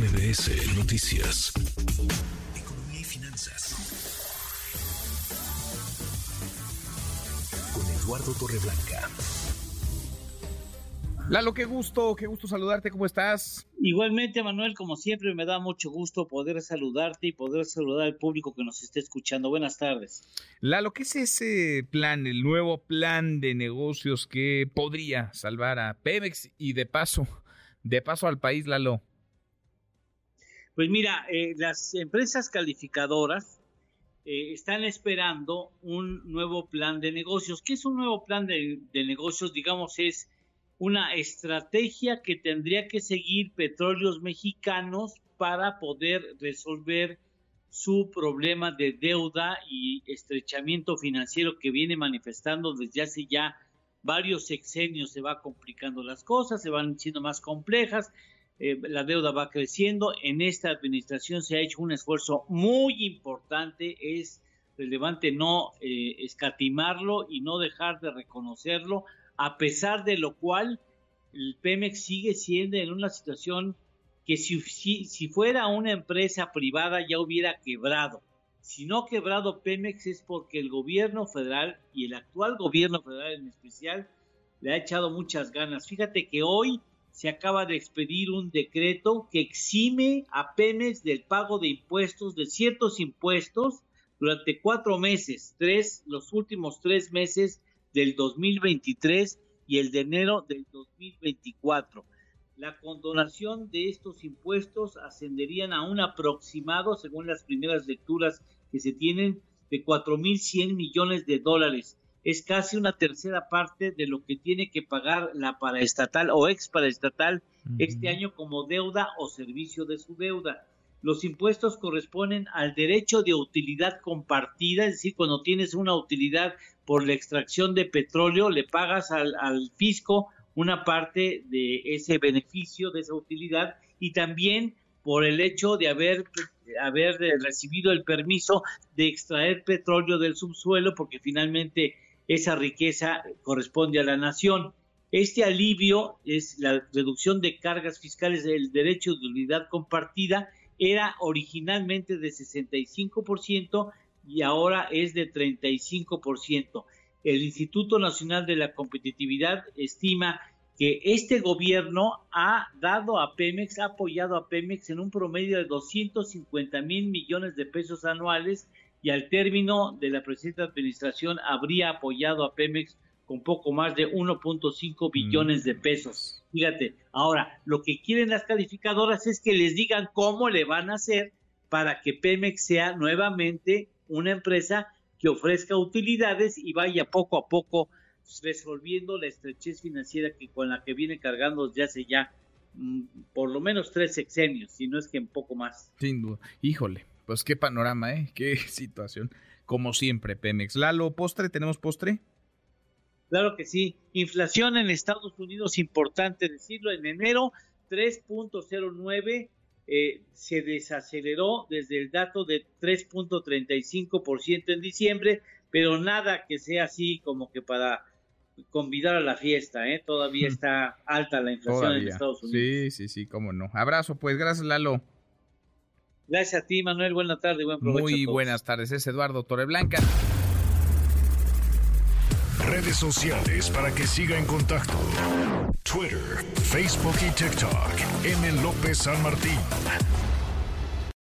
MBS Noticias. Economía y finanzas. Con Eduardo Torreblanca. Lalo, qué gusto, qué gusto saludarte, ¿cómo estás? Igualmente, Manuel, como siempre, me da mucho gusto poder saludarte y poder saludar al público que nos esté escuchando. Buenas tardes. Lalo, ¿qué es ese plan, el nuevo plan de negocios que podría salvar a Pemex y de paso, de paso al país, Lalo? Pues mira, eh, las empresas calificadoras eh, están esperando un nuevo plan de negocios. ¿Qué es un nuevo plan de, de negocios? Digamos, es una estrategia que tendría que seguir petróleos mexicanos para poder resolver su problema de deuda y estrechamiento financiero que viene manifestando desde hace ya varios sexenios se va complicando las cosas, se van siendo más complejas, eh, la deuda va creciendo. En esta administración se ha hecho un esfuerzo muy importante, es relevante no eh, escatimarlo y no dejar de reconocerlo a pesar de lo cual el Pemex sigue siendo en una situación que si, si, fuera una empresa privada ya hubiera quebrado. Si no quebrado Pemex es porque el gobierno federal y el actual gobierno federal en especial le ha echado muchas ganas. Fíjate que hoy se acaba de expedir un decreto que exime a Pemex del pago de impuestos, de ciertos impuestos, durante cuatro meses, tres, los últimos tres meses del 2023 y el de enero del 2024. La condonación de estos impuestos ascenderían a un aproximado, según las primeras lecturas que se tienen, de 4.100 millones de dólares. Es casi una tercera parte de lo que tiene que pagar la paraestatal o ex paraestatal este año como deuda o servicio de su deuda. Los impuestos corresponden al derecho de utilidad compartida, es decir, cuando tienes una utilidad por la extracción de petróleo, le pagas al, fisco una parte de ese beneficio, de esa utilidad, y también por el hecho de haber, haber recibido el permiso de extraer petróleo del subsuelo, porque finalmente esa riqueza corresponde a la nación. Este alivio es la reducción de cargas fiscales del derecho de utilidad compartida era originalmente de 65% y ahora es de 35%. El Instituto Nacional de la Competitividad estima que este gobierno ha dado a Pemex, ha apoyado a Pemex en un promedio de 250 mil millones de pesos anuales y al término de la presente administración habría apoyado a Pemex con poco más de 1.5 billones de pesos. Fíjate, ahora, lo que quieren las calificadoras es que les digan cómo le van a hacer para que Pemex sea nuevamente una empresa que ofrezca utilidades y vaya poco a poco resolviendo la estrechez financiera que con la que viene cargando desde hace ya mm, por lo menos tres sexenios, si no es que un poco más. Sin duda. Híjole, pues qué panorama, ¿eh? Qué situación. Como siempre, Pemex. Lalo, postre, ¿tenemos postre? Claro que sí. Inflación en Estados Unidos, importante decirlo, en enero 3.09 eh, se desaceleró desde el dato de 3.35% en diciembre, pero nada que sea así como que para convidar a la fiesta, ¿eh? Todavía está alta la inflación en Estados Unidos. Sí, sí, sí, cómo no. Abrazo, pues, gracias Lalo. Gracias a ti, Manuel. Buenas tardes, buen provecho. Muy buenas tardes, es Eduardo Torreblanca redes sociales para que siga en contacto: Twitter, Facebook y TikTok. M. López San Martín.